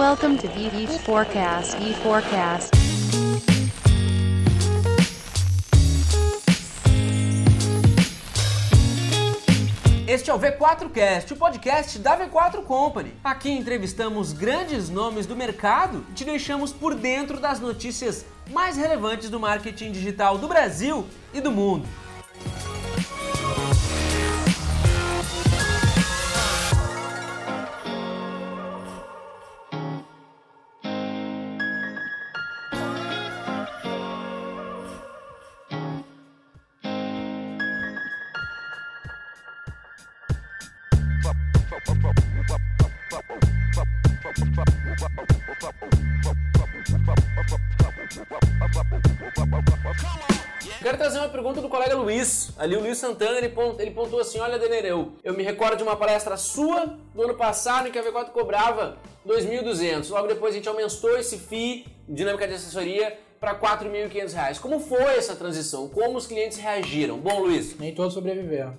Welcome to the E4cast. E4cast. Este é o V4Cast, o podcast da V4 Company. Aqui entrevistamos grandes nomes do mercado e te deixamos por dentro das notícias mais relevantes do marketing digital do Brasil e do mundo. Quero trazer uma pergunta do colega Luiz. Ali o Luiz Santana, ele, pont, ele pontuou assim, olha Denereu, eu me recordo de uma palestra sua do ano passado em que a V4 cobrava 2.200. Logo depois a gente aumentou esse FII, dinâmica de assessoria, para 4.500 reais. Como foi essa transição? Como os clientes reagiram? Bom, Luiz, Nem todos sobreviveram.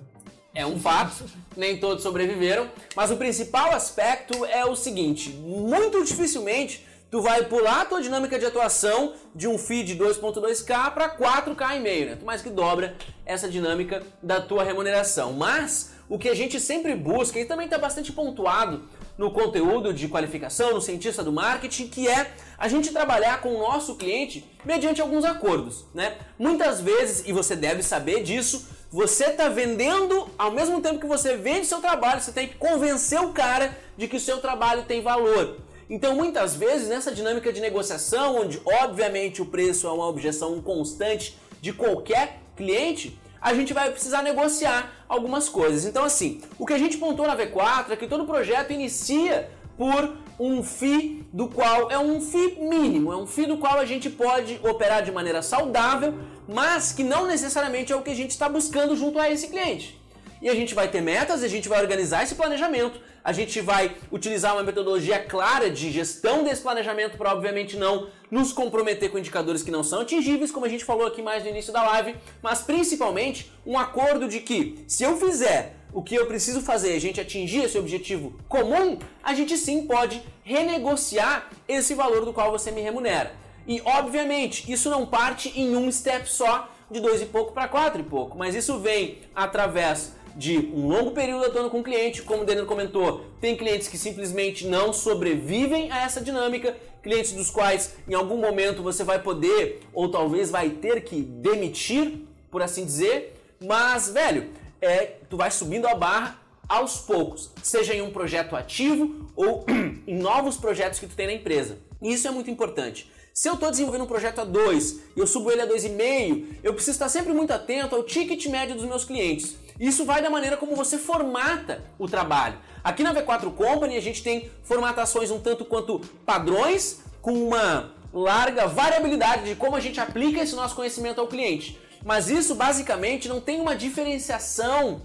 é um fato, nem todos sobreviveram, mas o principal aspecto é o seguinte: muito dificilmente tu vai pular a tua dinâmica de atuação de um feed de 2.2K para 4K e meio, né? Tu mais que dobra essa dinâmica da tua remuneração. Mas o que a gente sempre busca e também está bastante pontuado no conteúdo de qualificação, no cientista do marketing, que é a gente trabalhar com o nosso cliente mediante alguns acordos, né? Muitas vezes, e você deve saber disso, você está vendendo, ao mesmo tempo que você vende seu trabalho, você tem que convencer o cara de que o seu trabalho tem valor. Então, muitas vezes, nessa dinâmica de negociação, onde obviamente o preço é uma objeção constante de qualquer cliente, a gente vai precisar negociar algumas coisas. Então, assim, o que a gente pontuou na V4 é que todo projeto inicia por um FII do qual é um FII mínimo, é um FII do qual a gente pode operar de maneira saudável, mas que não necessariamente é o que a gente está buscando junto a esse cliente. E a gente vai ter metas, a gente vai organizar esse planejamento, a gente vai utilizar uma metodologia clara de gestão desse planejamento para, obviamente, não nos comprometer com indicadores que não são atingíveis, como a gente falou aqui mais no início da live, mas principalmente um acordo de que se eu fizer o que eu preciso fazer, a gente atingir esse objetivo comum, a gente sim pode renegociar esse valor do qual você me remunera. E obviamente, isso não parte em um step só de dois e pouco para quatro e pouco, mas isso vem através de um longo período atuando com o cliente, como o Daniel comentou, tem clientes que simplesmente não sobrevivem a essa dinâmica, clientes dos quais em algum momento você vai poder ou talvez vai ter que demitir, por assim dizer, mas velho, é, tu vai subindo a barra aos poucos, seja em um projeto ativo ou em novos projetos que tu tem na empresa. Isso é muito importante. Se eu estou desenvolvendo um projeto a 2 e eu subo ele a 2,5, eu preciso estar sempre muito atento ao ticket médio dos meus clientes. Isso vai da maneira como você formata o trabalho. Aqui na V4 Company a gente tem formatações um tanto quanto padrões, com uma larga variabilidade de como a gente aplica esse nosso conhecimento ao cliente. Mas isso basicamente não tem uma diferenciação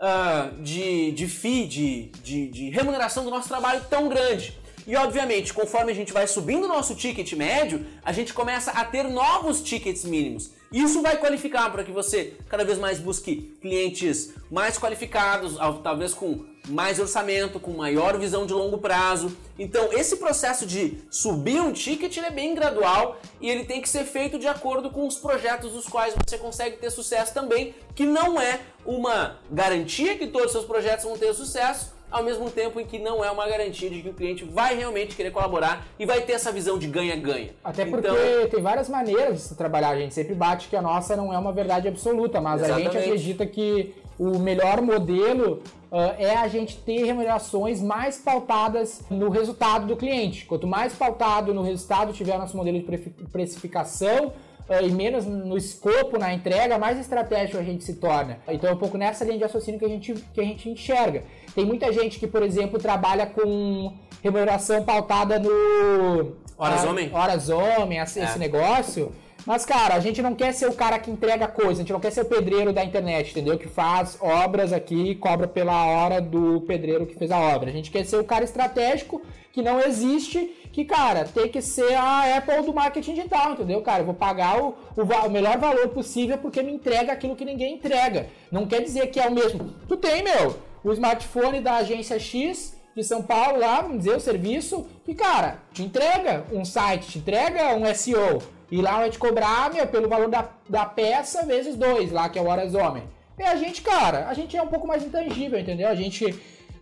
uh, de, de fee, de, de, de remuneração do nosso trabalho tão grande. E obviamente, conforme a gente vai subindo o nosso ticket médio, a gente começa a ter novos tickets mínimos. Isso vai qualificar para que você cada vez mais busque clientes mais qualificados, talvez com mais orçamento, com maior visão de longo prazo. Então, esse processo de subir um ticket é bem gradual e ele tem que ser feito de acordo com os projetos dos quais você consegue ter sucesso também, que não é uma garantia que todos os seus projetos vão ter sucesso, ao mesmo tempo em que não é uma garantia de que o cliente vai realmente querer colaborar e vai ter essa visão de ganha-ganha. Até porque Então, tem várias maneiras de se trabalhar. A gente sempre bate que a nossa não é uma verdade absoluta, mas a gente Exatamente. acredita que o melhor modelo ah, é a gente ter remunerações mais pautadas no resultado do cliente. Quanto mais pautado no resultado tiver nosso modelo de precificação, e menos no escopo, na entrega, mais estratégico a gente se torna. Então é um pouco nessa linha de raciocínio que a gente, que a gente enxerga. Tem muita gente que, por exemplo, trabalha com remuneração pautada no... Horas ah, homem? Horas homem, esse, É. esse negócio. Mas, cara, a gente não quer ser o cara que entrega coisa, a gente não quer ser o pedreiro da internet, entendeu? Que faz obras aqui e cobra pela hora do pedreiro que fez a obra. A gente quer ser o cara estratégico que não existe, que, cara, tem que ser a Apple do marketing digital, entendeu, cara? Eu vou pagar o, o, o melhor valor possível porque me entrega aquilo que ninguém entrega. Não quer dizer que é o mesmo. Tu tem, meu, o smartphone da agência X de São Paulo lá, vamos dizer, o serviço, que, cara, te entrega um site, te entrega um SEO. E lá vai te cobrar, meu, pelo valor da, da peça vezes dois, lá que é o Horas Homem. E a gente, cara, a gente é um pouco mais intangível, entendeu? A gente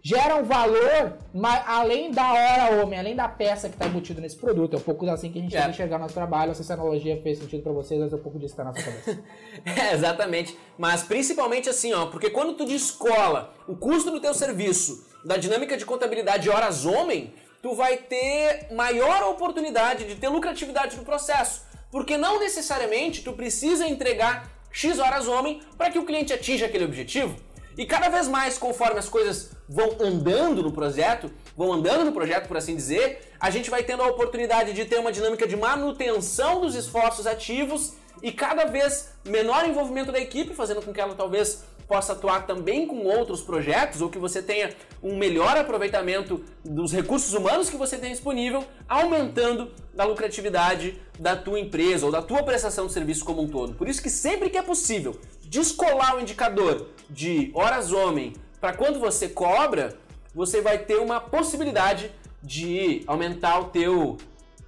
gera um valor mas, além da hora homem, além da peça que está embutido nesse produto. É um pouco assim que a gente é. tem que enxergar nosso trabalho. Não sei se a analogia fez sentido para vocês, mas é um pouco disso que tá na nossa cabeça. é, exatamente. Mas principalmente assim, ó, porque quando tu descola o custo do teu serviço da dinâmica de contabilidade horas homem, tu vai ter maior oportunidade de ter lucratividade no processo. Porque não necessariamente tu precisa entregar X horas homem para que o cliente atinja aquele objetivo. E cada vez mais, conforme as coisas vão andando no projeto, vão andando no projeto, por assim dizer, a gente vai tendo a oportunidade de ter uma dinâmica de manutenção dos esforços ativos e cada vez menor envolvimento da equipe, fazendo com que ela talvez possa atuar também com outros projetos ou que você tenha um melhor aproveitamento dos recursos humanos que você tem disponível, aumentando a lucratividade da tua empresa ou da tua prestação de serviço como um todo. Por isso que sempre que é possível descolar o indicador de horas homem para quando você cobra, você vai ter uma possibilidade de aumentar o teu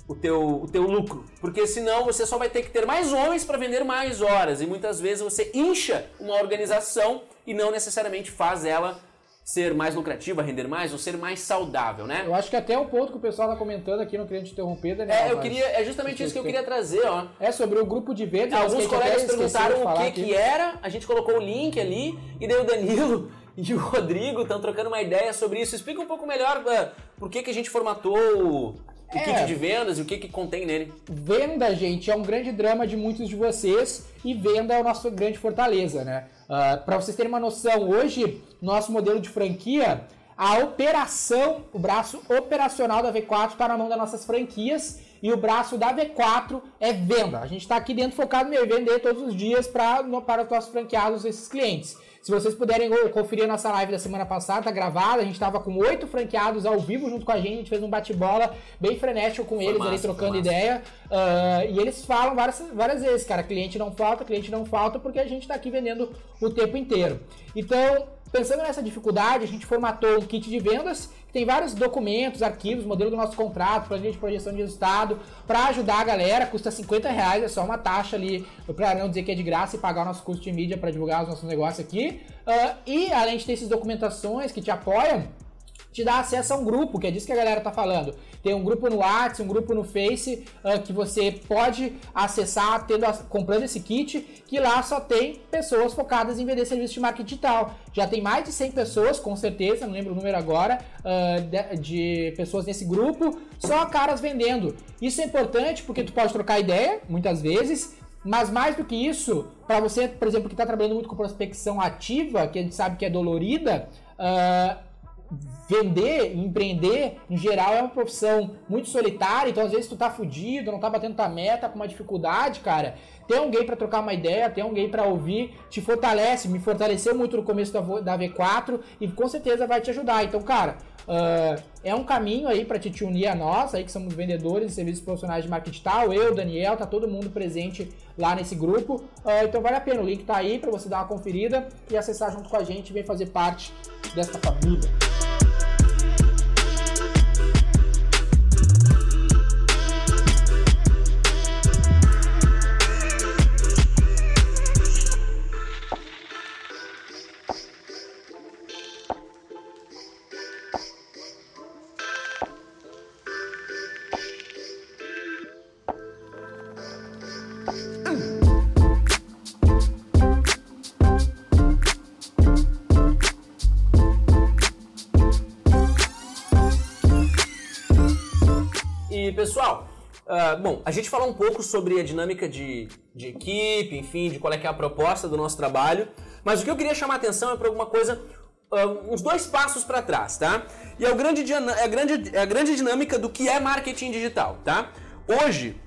o teu, o teu lucro. Porque senão você só vai ter que ter mais homens para vender mais horas. E muitas vezes você incha uma organização e não necessariamente faz ela ser mais lucrativa, render mais ou ser mais saudável, né? Eu acho que até o ponto que o pessoal está comentando aqui, não queria te interromper, Daniel. É, eu queria, é justamente isso que eu queria trazer, ó. É sobre o grupo de vendas. Alguns colegas perguntaram o que, que era, a gente colocou o link ali, e daí o Danilo e o Rodrigo estão trocando uma ideia sobre isso. Explica um pouco melhor uh, por que, que a gente formatou o é. kit de vendas e o que, que contém nele. Venda, gente, é um grande drama de muitos de vocês e venda é o nosso grande fortaleza, né? Uh, ah, Para vocês terem uma noção, hoje, nosso modelo de franquia, a operação, o braço operacional da V4 está na mão das nossas franquias e o braço da V4 é venda. A gente está aqui dentro focado em vender todos os dias pra, no, para os nossos franqueados, esses clientes. Se vocês puderem conferir a nossa live da semana passada, tá gravada, a gente tava com oito franqueados ao vivo junto com a gente, a gente fez um bate-bola bem frenético com eles massa, ali, trocando ideia. Uh, e eles falam várias, várias vezes, cara, cliente não falta, cliente não falta, porque a gente tá aqui vendendo o tempo inteiro. Então, Pensando nessa dificuldade, a gente formatou um kit de vendas que tem vários documentos, arquivos, modelo do nosso contrato, planilha de projeção de resultado, para ajudar a galera. Custa 50 reais, é só uma taxa ali, para não dizer que é de graça e pagar o nosso custo de mídia para divulgar os nossos negócios aqui. Uh, e além de ter essas documentações que te apoiam, te dá acesso a um grupo, que é disso que a galera tá falando. Tem um grupo no WhatsApp, um grupo no Face, uh, que você pode acessar tendo comprando esse kit, que lá só tem pessoas focadas em vender serviços de marketing digital. Já tem mais de 100 pessoas, com certeza, não lembro o número agora, uh, de, de, pessoas nesse grupo, só caras vendendo. Isso é importante porque tu pode trocar ideia, muitas vezes, mas mais do que isso, para você, por exemplo, que está trabalhando muito com prospecção ativa, que a gente sabe que é dolorida, uh, vender, empreender, em geral, é uma profissão muito solitária, então às vezes tu tá fudido, não tá batendo tua meta, com uma dificuldade, cara. Ter alguém para trocar uma ideia, ter alguém para ouvir, te fortalece, me fortaleceu muito no começo da, da V4 e com certeza vai te ajudar. Então, cara, uh, é um caminho aí para te, unir a nós, aí que somos vendedores e serviços profissionais de marketing tal, eu, Daniel, tá todo mundo presente lá nesse grupo. Uh, então vale a pena, o link tá aí para você dar uma conferida e acessar junto com a gente vem fazer parte dessa família. Pessoal, uh, bom, a gente falou um pouco sobre a dinâmica de, de equipe, enfim, de qual é, é a proposta do nosso trabalho, mas o que eu queria chamar a atenção é para alguma coisa, uh, uns dois passos para trás, tá? E é, o grande, é, a grande, é a grande dinâmica do que é marketing digital, tá? Hoje,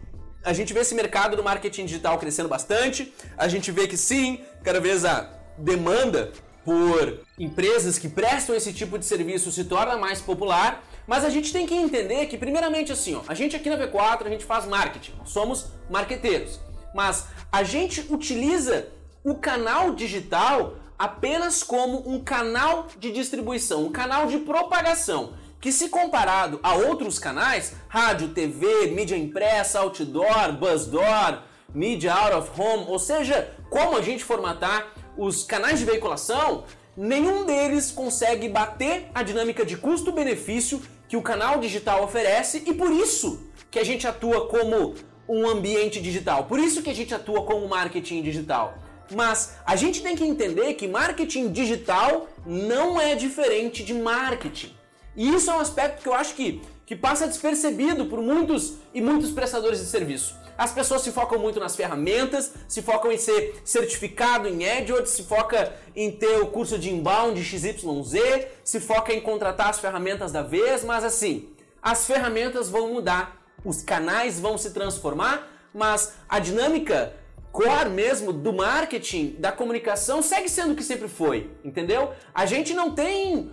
a gente vê esse mercado do marketing digital crescendo bastante, a gente vê que sim, cada vez a demanda por empresas que prestam esse tipo de serviço se torna mais popular, mas a gente tem que entender que, primeiramente, assim, ó, a gente aqui na V4 a gente faz marketing, somos marqueteiros, mas a gente utiliza o canal digital apenas como um canal de distribuição, um canal de propagação. que se comparado a outros canais, rádio, TV, mídia impressa, outdoor, buzzdoor, mídia out of home, ou seja, como a gente formatar os canais de veiculação, nenhum deles consegue bater a dinâmica de custo-benefício que o canal digital oferece e por isso que a gente atua como um ambiente digital, por isso que a gente atua como marketing digital. Mas a gente tem que entender que marketing digital não é diferente de marketing. E isso é um aspecto que eu acho que, que passa despercebido por muitos e muitos prestadores de serviço. As pessoas se focam muito nas ferramentas, se focam em ser certificado em AdWords, se foca em ter o curso de inbound XYZ, se foca em contratar as ferramentas da vez, mas assim, as ferramentas vão mudar, os canais vão se transformar, mas a dinâmica core mesmo do marketing, da comunicação, segue sendo o que sempre foi, entendeu? A gente não tem.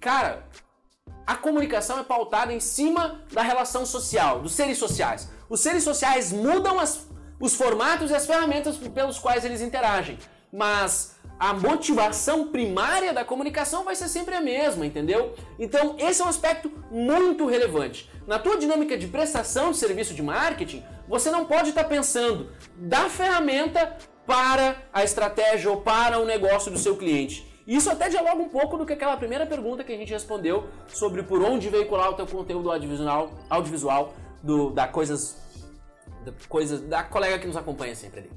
Cara, a comunicação é pautada em cima da relação social, dos seres sociais. Os seres sociais mudam as, os formatos e as ferramentas pelos quais eles interagem, mas a motivação primária da comunicação vai ser sempre a mesma, entendeu? Então, esse é um aspecto muito relevante. Na tua dinâmica de prestação de serviço de marketing, você não pode estar pensando da ferramenta para a estratégia ou para o negócio do seu cliente. Isso até dialoga um pouco do que aquela primeira pergunta que a gente respondeu sobre por onde veicular o teu conteúdo audiovisual, audiovisual do, da coisas da coisas da colega que nos acompanha sempre ali.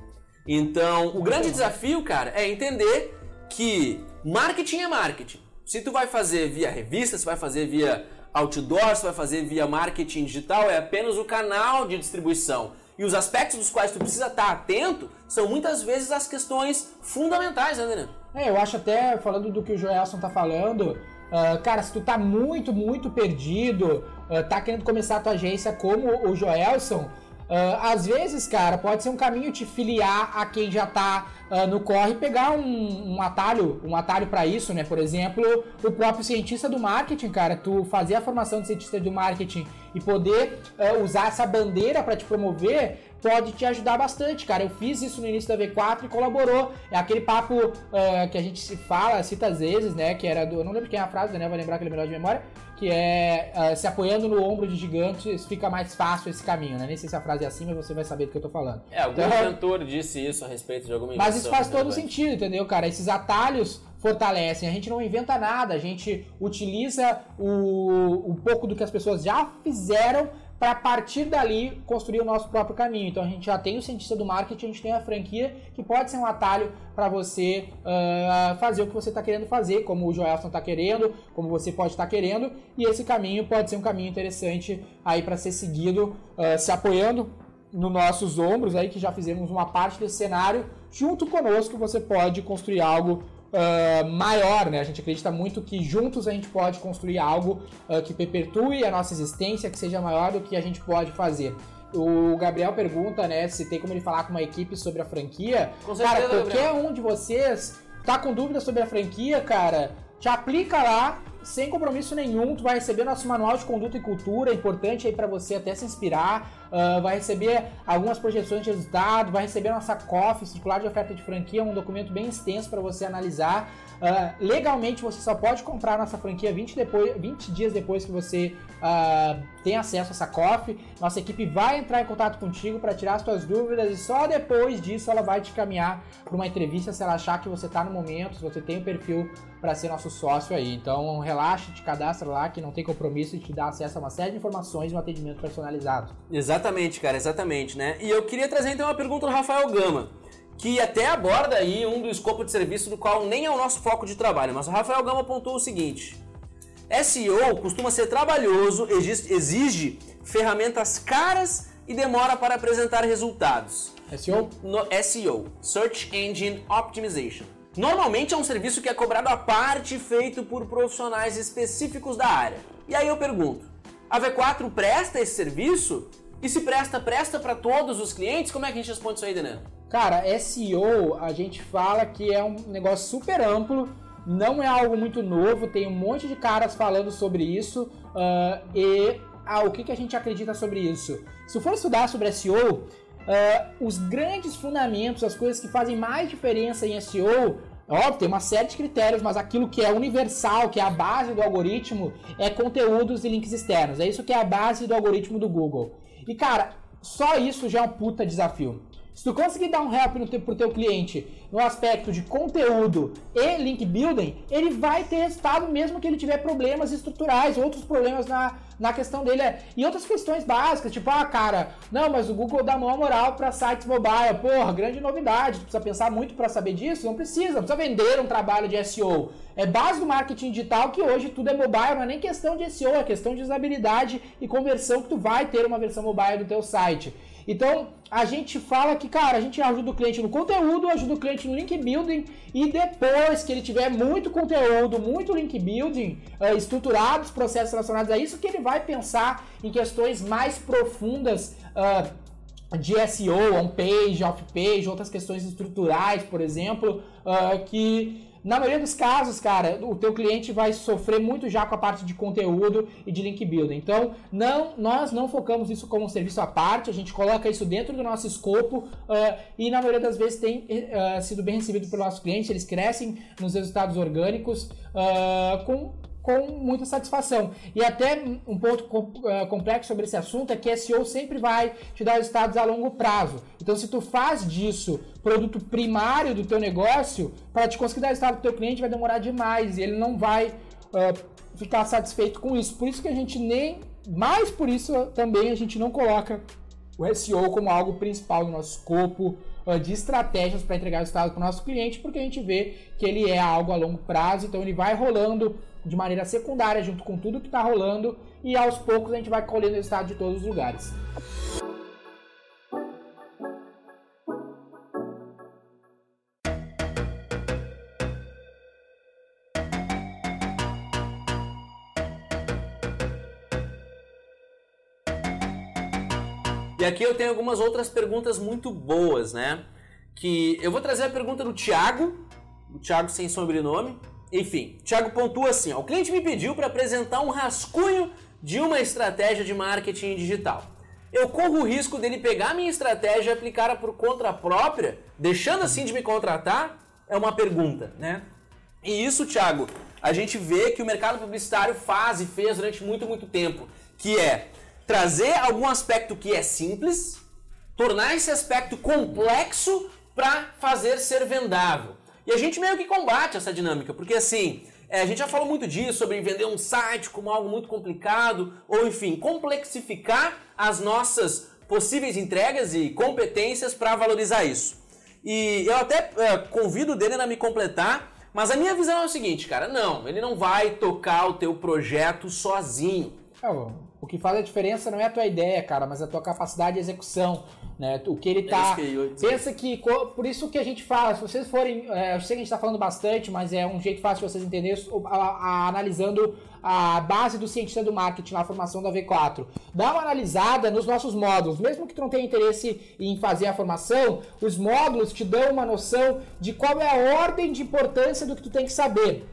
Então, o grande desafio, cara, é entender que marketing é marketing. Se tu vai fazer via revista, se vai fazer via outdoor, se vai fazer via marketing digital, é apenas o canal de distribuição. E os aspectos dos quais tu precisa estar atento são muitas vezes as questões fundamentais, né, Daniel? É, eu acho até, falando do que o Joelson tá falando, uh, cara, se tu tá muito, muito perdido, uh, tá querendo começar a tua agência como o Joelson, Uh, às vezes, cara, pode ser um caminho te filiar a quem já tá uh, no corre pegar um, um, atalho, um atalho para isso, né? Por exemplo, o próprio cientista do marketing, cara, tu fazer a formação de cientista do marketing e poder uh, usar essa bandeira para te promover, pode te ajudar bastante, cara. Eu fiz isso no início da V4 e colaborou. É aquele papo uh, que a gente se fala, cita às vezes, né? Que era do. Eu não lembro quem é a frase, né? Vai lembrar aquele melhor de memória. Que é uh, se apoiando no ombro de gigantes fica mais fácil esse caminho, né? Nem sei se a frase é assim, mas você vai saber do que eu tô falando. É, algum então, cantor disse isso a respeito de alguma Mas isso faz todo né, sentido, entendeu, cara? Esses atalhos fortalecem. A gente não inventa nada, a gente utiliza o, um pouco do que as pessoas já fizeram para partir dali construir o nosso próprio caminho. Então a gente já tem o cientista do marketing, a gente tem a franquia que pode ser um atalho para você uh, fazer o que você está querendo fazer, como o Joelson está querendo, como você pode estar tá querendo, e esse caminho pode ser um caminho interessante aí para ser seguido, uh, se apoiando nos nossos ombros aí que já fizemos uma parte desse cenário, junto conosco você pode construir algo uh, maior, né? A gente acredita muito que juntos a gente pode construir algo uh, que perpetue a nossa existência, que seja maior do que a gente pode fazer. O Gabriel pergunta, né, se tem como ele falar com uma equipe sobre a franquia. Com certeza, cara, qualquer Gabriel. um de vocês tá com dúvida sobre a franquia, cara, te aplica lá, sem compromisso nenhum, tu vai receber nosso manual de conduta e cultura, é importante aí para você até se inspirar, uh, vai receber algumas projeções de resultado, vai receber nossa COF, Circular de Oferta de Franquia, um documento bem extenso para você analisar. Uh, legalmente você só pode comprar nossa franquia 20, depois, 20 dias depois que você uh, tem acesso a essa COF. Nossa equipe vai entrar em contato contigo para tirar as suas dúvidas e só depois disso ela vai te caminhar para uma entrevista se ela achar que você está no momento, se você tem o perfil para ser nosso sócio aí. Então relaxa, te cadastra lá que não tem compromisso e te dá acesso a uma série de informações e um atendimento personalizado. Exatamente, cara, exatamente, né? E eu queria trazer então uma pergunta do Rafael Gama que até aborda aí um do escopo de serviço do qual nem é o nosso foco de trabalho, mas o Rafael Gama apontou o seguinte: SEO costuma ser trabalhoso, exige ferramentas caras e demora para apresentar resultados. SEO? No, SEO, Search Engine Optimization. Normalmente é um serviço que é cobrado à parte, feito por profissionais específicos da área. E aí eu pergunto: a V4 presta esse serviço? E se presta, presta para todos os clientes? Como é que a gente responde isso aí, Daniel? Cara, SEO, a gente fala que é um negócio super amplo, não é algo muito novo, tem um monte de caras falando sobre isso. Uh, e ah, o que, que a gente acredita sobre isso? Se for estudar sobre SEO, uh, ah, os grandes fundamentos, as coisas que fazem mais diferença em SEO, óbvio, tem uma série de critérios, mas aquilo que é universal, que é a base do algoritmo, é conteúdos e links externos. É isso que é a base do algoritmo do Google. E cara, só isso já é um puta desafio. Se tu conseguir dar um help no teu, pro teu cliente no aspecto de conteúdo e link building, ele vai ter resultado mesmo que ele tiver problemas estruturais, outros problemas na, na questão dele. E outras questões básicas, tipo, ah, cara, não, mas o Google dá maior moral para sites mobile. Porra, grande novidade. Tu precisa pensar muito para saber disso? Não precisa, não precisa vender um trabalho de SEO. É base do marketing digital que hoje tudo é mobile, não é nem questão de SEO, é questão de usabilidade e conversão que tu vai ter uma versão mobile do teu site. Então, a gente fala que, cara, a gente ajuda o cliente no conteúdo, ajuda o cliente no link building e depois que ele tiver muito conteúdo, muito link building, uh, estruturados, processos relacionados a isso, que ele vai pensar em questões mais profundas uh, de SEO, on-page, off-page, outras questões estruturais, por exemplo, uh, que na maioria dos casos, cara, o teu cliente vai sofrer muito já com a parte de conteúdo e de link building. Então, não, nós não focamos isso como um serviço à parte, a gente coloca isso dentro do nosso escopo uh, e na maioria das vezes tem uh, sido bem recebido pelo nosso cliente, eles crescem nos resultados orgânicos uh, com com muita satisfação. E até um ponto eh, complexo sobre esse assunto é que SEO sempre vai te dar resultados a longo prazo. Então, se tu faz disso produto primário do teu negócio, para te conseguir dar resultado para o teu cliente vai demorar demais e ele não vai uh, ficar satisfeito com isso. Por isso que a gente nem, mais por isso também a gente não coloca o SEO como algo principal no nosso escopo uh, de estratégias para entregar resultado para o nosso cliente, porque a gente vê que ele é algo a longo prazo, então ele vai rolando de maneira secundária junto com tudo que está rolando e aos poucos a gente vai colhendo resultado de todos os lugares. E aqui eu tenho algumas outras perguntas muito boas, né? Que eu vou trazer a pergunta do Thiago, o Thiago sem sobrenome. Enfim, Thiago pontua assim: ó, o cliente me pediu para apresentar um rascunho de uma estratégia de marketing digital. Eu corro o risco dele pegar minha estratégia e aplicar por conta própria, deixando assim de me contratar? É uma pergunta, né? E isso, Thiago, a gente vê que o mercado publicitário faz e fez durante muito, muito tempo, que é trazer algum aspecto que é simples, tornar esse aspecto complexo para fazer ser vendável. E a gente meio que combate essa dinâmica, porque assim, é, a gente já falou muito disso, sobre vender um site como algo muito complicado, ou enfim, complexificar as nossas possíveis entregas e competências para valorizar isso. E eu até é, convido o dele a me completar, mas a minha visão é o seguinte, cara, não, ele não vai tocar o teu projeto sozinho. O que faz a diferença não é a tua ideia, cara, mas a tua capacidade de execução. Né? O que ele tá. É que pensa que. Por isso que a gente fala, se vocês forem. É, eu sei que a gente está falando bastante, mas é um jeito fácil de vocês entenderem a, a, analisando a base do cientista do marketing na formação da V4. Dá uma analisada nos nossos módulos. Mesmo que tu não tenha interesse em fazer a formação, os módulos te dão uma noção de qual é a ordem de importância do que tu tem que saber.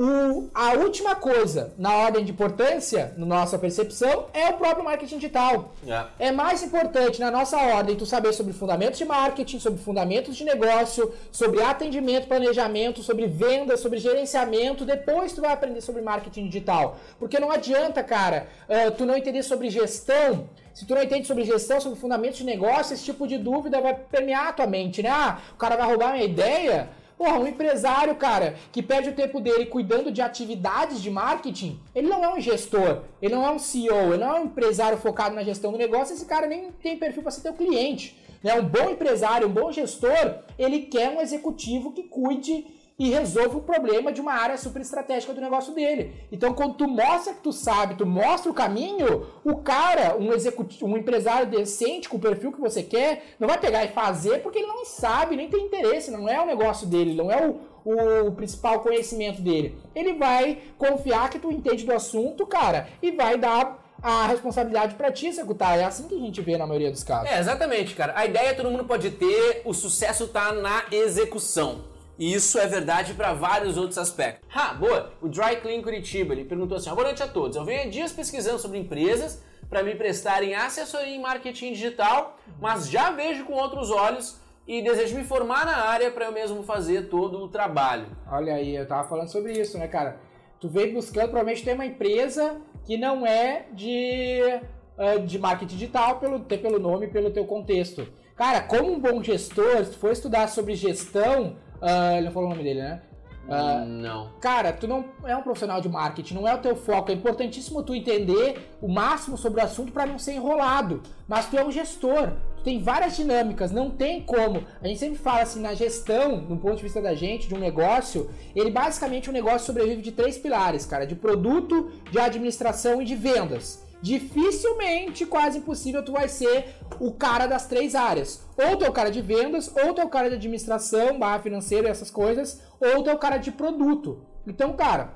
O, a última coisa na ordem de importância, na nossa percepção, é o próprio marketing digital. É. é mais importante na nossa ordem tu saber sobre fundamentos de marketing, sobre fundamentos de negócio, sobre atendimento, planejamento, sobre venda, sobre gerenciamento. Depois tu vai aprender sobre marketing digital. Porque não adianta, cara, uh, tu não entender sobre gestão. Se tu não entende sobre gestão, sobre fundamentos de negócio, esse tipo de dúvida vai permear a tua mente, né? Ah, o cara vai roubar minha ideia. Porra, um empresário, cara, que perde o tempo dele cuidando de atividades de marketing, ele não é um gestor, ele não é um CEO, ele não é um empresário focado na gestão do negócio, esse cara nem tem perfil para ser teu cliente. Né? Um bom empresário, um bom gestor, ele quer um executivo que cuide e resolve o problema de uma área super estratégica do negócio dele. Então, quando tu mostra que tu sabe, tu mostra o caminho, o cara, um executivo, um empresário decente com o perfil que você quer, não vai pegar e fazer porque ele não sabe, nem tem interesse, não é o negócio dele, não é o, o principal conhecimento dele. Ele vai confiar que tu entende do assunto, cara, e vai dar a responsabilidade para ti executar. É assim que a gente vê na maioria dos casos. É, exatamente, cara. A ideia todo mundo pode ter, o sucesso tá na execução. E isso é verdade para vários outros aspectos. Ah, boa! O Dry Clean Curitiba, ele perguntou assim, boa noite a todos. Eu venho há dias pesquisando sobre empresas para me prestarem assessoria em marketing digital, mas já vejo com outros olhos e desejo me formar na área para eu mesmo fazer todo o trabalho. Olha aí, eu tava falando sobre isso, né, cara? Tu veio buscando, provavelmente tem uma empresa que não é de, de marketing digital, pelo, pelo nome pelo teu contexto. Cara, como um bom gestor, se tu for estudar sobre gestão, uh, ele não falou o nome dele, né? Uh, não. Cara, tu não é um profissional de marketing, não é o teu foco. É importantíssimo tu entender o máximo sobre o assunto para não ser enrolado. Mas tu é um gestor, tu tem várias dinâmicas, não tem como. A gente sempre fala assim, na gestão, do ponto de vista da gente, de um negócio, ele basicamente, um negócio sobrevive de três pilares, cara: de produto, de administração e de vendas dificilmente, quase impossível, tu vai ser o cara das três áreas. Ou tu é o cara de vendas, ou tu é o cara de administração, barra financeira, essas coisas, ou tu é o cara de produto. Então, cara,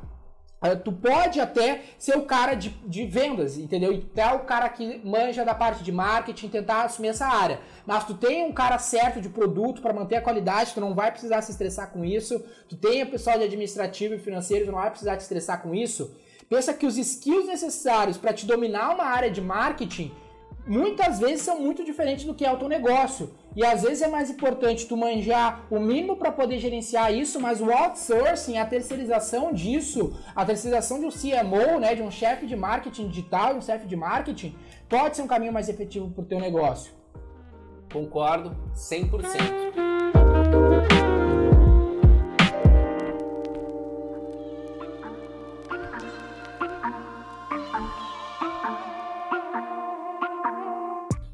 eh, tu pode até ser o cara de, de vendas, entendeu? E até o cara que manja da parte de marketing, tentar assumir essa área. Mas tu tem um cara certo de produto para manter a qualidade, tu não vai precisar se estressar com isso. Tu tem o pessoal de administrativo e financeiro, tu não vai precisar te estressar com isso. Pensa que os skills necessários para te dominar uma área de marketing muitas vezes são muito diferentes do que é o teu negócio. E às vezes é mais importante tu manjar o mínimo para poder gerenciar isso, mas o outsourcing, a terceirização disso, a terceirização de um CMO, né, de um chefe de marketing digital, um chefe de marketing, pode ser um caminho mais efetivo para o teu negócio. Concordo 100%.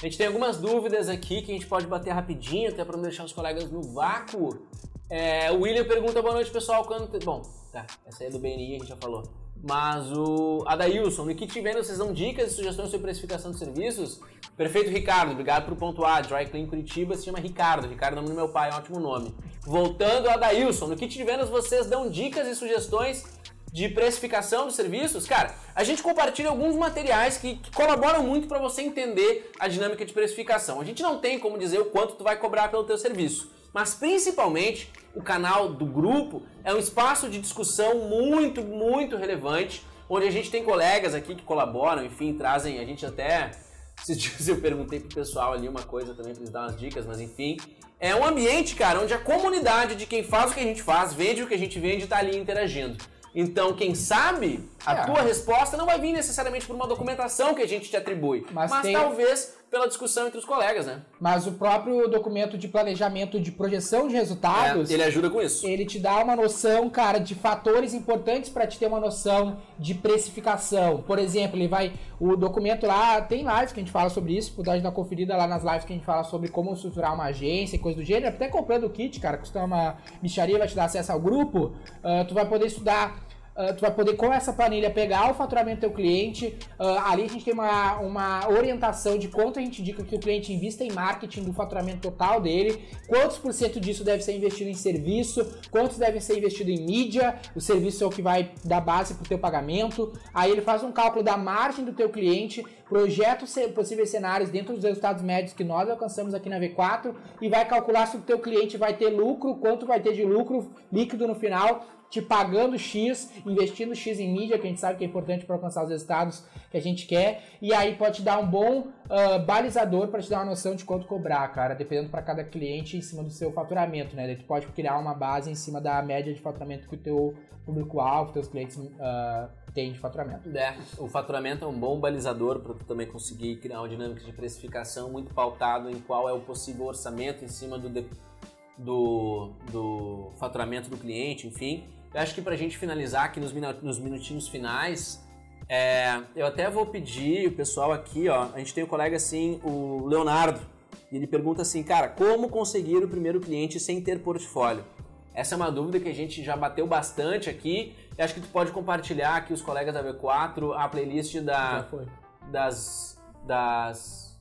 Gente tem algumas dúvidas aqui que a gente pode bater rapidinho, até para não deixar os colegas no vácuo. É, o William pergunta boa noite, pessoal. Quando... Bom, tá, essa aí é do BNI, a gente já falou. Mas o Adailson, no Kit Venda vocês dão dicas e sugestões sobre precificação de serviços? Perfeito, Ricardo. Obrigado por pontuar. Dry Clean Curitiba se chama Ricardo. Ricardo é o nome do meu pai, é um ótimo nome. Voltando a Adailson, no Kit de vocês dão dicas e sugestões de precificação dos serviços, cara, a gente compartilha alguns materiais que, que colaboram muito para você entender a dinâmica de precificação. A gente não tem como dizer o quanto tu vai cobrar pelo teu serviço, mas principalmente o canal do grupo é um espaço de discussão muito, muito relevante, onde a gente tem colegas aqui que colaboram, enfim, trazem, a gente até dias eu perguntei pro pessoal ali uma coisa também para eles dar umas dicas, mas enfim, é um ambiente, cara, onde a comunidade de quem faz o que a gente faz, vende o que a gente vende, tá ali interagindo. Então, quem sabe, a é. tua resposta não vai vir necessariamente por uma documentação que a gente te atribui, mas, mas tem... talvez pela discussão entre os colegas, né? Mas o próprio documento de planejamento de projeção de resultados, é, ele ajuda com isso. Ele te dá uma noção, cara, de fatores importantes para te ter uma noção de precificação. Por exemplo, ele vai o documento lá tem lives que a gente fala sobre isso, pode dar uma conferida lá nas lives que a gente fala sobre como estruturar uma agência e coisa do gênero. Até comprando o kit, cara, custa uma micharia, vai te dar acesso ao grupo. Uh, tu vai poder estudar Uh, tu vai poder com essa planilha pegar o faturamento do teu cliente. Uh, ali a gente tem uma, uma orientação de quanto a gente indica que o cliente invista em marketing do faturamento total dele, quantos por cento disso deve ser investido em serviço, quantos deve ser investido em mídia, o serviço é o que vai dar base para o teu pagamento. Aí ele faz um cálculo da margem do teu cliente, projeta possíveis cenários dentro dos resultados médios que nós alcançamos aqui na V4 e vai calcular se o teu cliente vai ter lucro, quanto vai ter de lucro líquido no final te pagando X, investindo X em mídia, que a gente sabe que é importante para alcançar os resultados que a gente quer, e aí pode te dar um bom uh, balizador para te dar uma noção de quanto cobrar, cara, dependendo para cada cliente em cima do seu faturamento, né? Daí tu pode criar uma base em cima da média de faturamento que o teu público-alvo, teus clientes uh, têm de faturamento. É, o faturamento é um bom balizador para tu também conseguir criar uma dinâmica de precificação muito pautado em qual é o possível orçamento em cima do, do, do faturamento do cliente, enfim. Eu acho que para a gente finalizar aqui nos, nos minutinhos finais, é, eu até vou pedir o pessoal aqui, ó. A gente tem um colega assim, o Leonardo, e ele pergunta assim, cara, como conseguir o primeiro cliente sem ter portfólio? Essa é uma dúvida que a gente já bateu bastante aqui. Eu acho que tu pode compartilhar aqui os colegas da V4 a playlist da, das das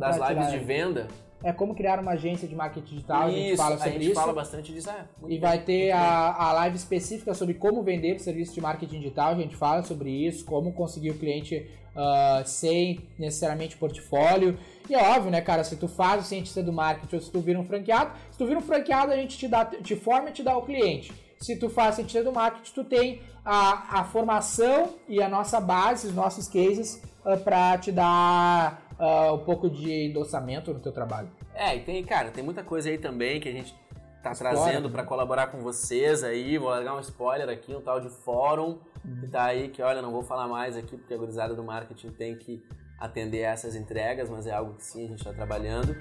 das lives de venda é como criar uma agência de marketing digital, isso, a gente fala sobre a gente isso. fala bastante disso, é. E vai ter a, a live específica sobre como vender o serviço de marketing digital, a gente fala sobre isso, como conseguir o cliente uh, sem necessariamente portfólio. E é óbvio, né, cara, se tu faz o cientista do marketing ou se tu vira um franqueado, se tu vira um franqueado, a gente te, dá, te forma e te dá o cliente. Se tu faz cientista do marketing, tu tem a, a formação e a nossa base, os nossos cases, uh, ah, para te dar uh, um pouco de endossamento no teu trabalho. É, e tem, cara, tem muita coisa aí também que a gente tá trazendo para colaborar com vocês aí. Vou largar um spoiler aqui, um tal de fórum que tá aí, que olha, não vou falar mais aqui porque a gurizada do marketing tem que atender a essas entregas, mas é algo que sim a gente está trabalhando.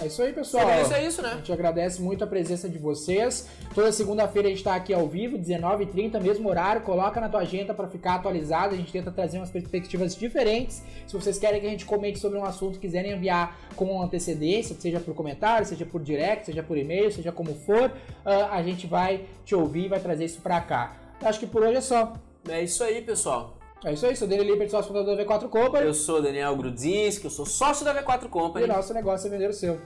É isso aí, pessoal. Isso é isso, A né? gente agradece muito a presença de vocês. Toda segunda-feira a gente está aqui ao vivo, 19h30, mesmo horário. Coloca na tua agenda para ficar atualizado. A gente tenta trazer umas perspectivas diferentes. Se vocês querem que a gente comente sobre um assunto, quiserem enviar com antecedência, seja por comentário, seja por direct, seja por e-mail, seja como for, ah, a gente vai te ouvir e vai trazer isso para cá. Acho que por hoje é só. É isso aí, pessoal. É isso aí, sou Daniel Lippert, sócio fundador da V4 Company. Eu sou Daniel Grudzinski, eu sou sócio da V4 E o Company. nosso negócio é vender o seu.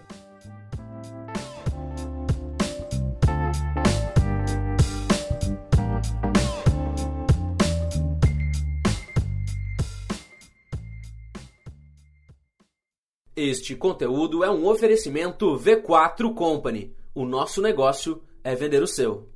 Este conteúdo é um oferecimento V4 Company. O nosso negócio é vender o seu.